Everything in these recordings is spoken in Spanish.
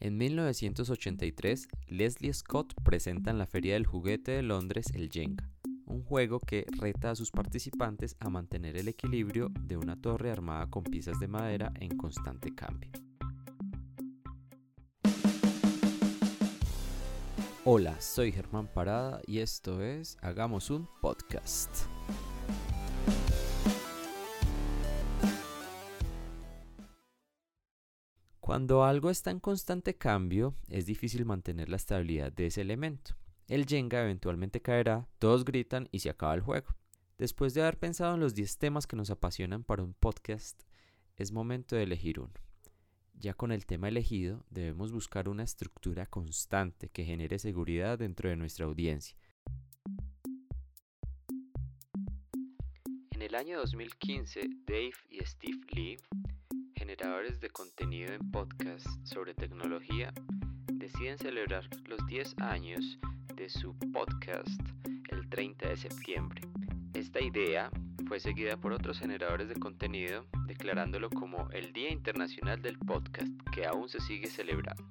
En 1983, Leslie Scott presenta en la Feria del Juguete de Londres el Jenga, un juego que reta a sus participantes a mantener el equilibrio de una torre armada con piezas de madera en constante cambio. Hola, soy Germán Parada y esto es Hagamos un podcast. Cuando algo está en constante cambio, es difícil mantener la estabilidad de ese elemento. El Jenga eventualmente caerá, todos gritan y se acaba el juego. Después de haber pensado en los 10 temas que nos apasionan para un podcast, es momento de elegir uno. Ya con el tema elegido, debemos buscar una estructura constante que genere seguridad dentro de nuestra audiencia. En el año 2015, Dave y Steve Lee generadores de contenido en podcast sobre tecnología deciden celebrar los 10 años de su podcast el 30 de septiembre. Esta idea fue seguida por otros generadores de contenido declarándolo como el Día Internacional del Podcast que aún se sigue celebrando.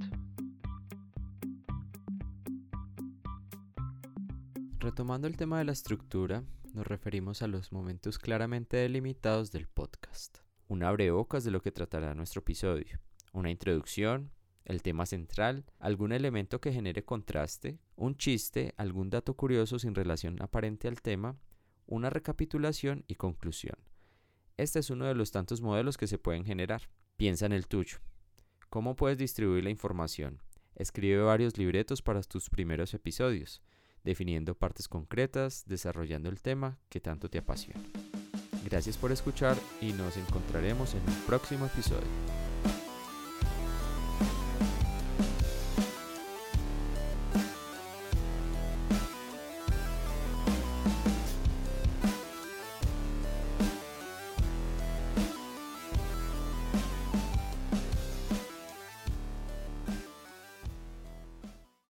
Retomando el tema de la estructura, nos referimos a los momentos claramente delimitados del podcast un abrebocas de lo que tratará nuestro episodio, una introducción, el tema central, algún elemento que genere contraste, un chiste, algún dato curioso sin relación aparente al tema, una recapitulación y conclusión. Este es uno de los tantos modelos que se pueden generar. Piensa en el tuyo. ¿Cómo puedes distribuir la información? Escribe varios libretos para tus primeros episodios, definiendo partes concretas, desarrollando el tema que tanto te apasiona. Gracias por escuchar y nos encontraremos en un próximo episodio.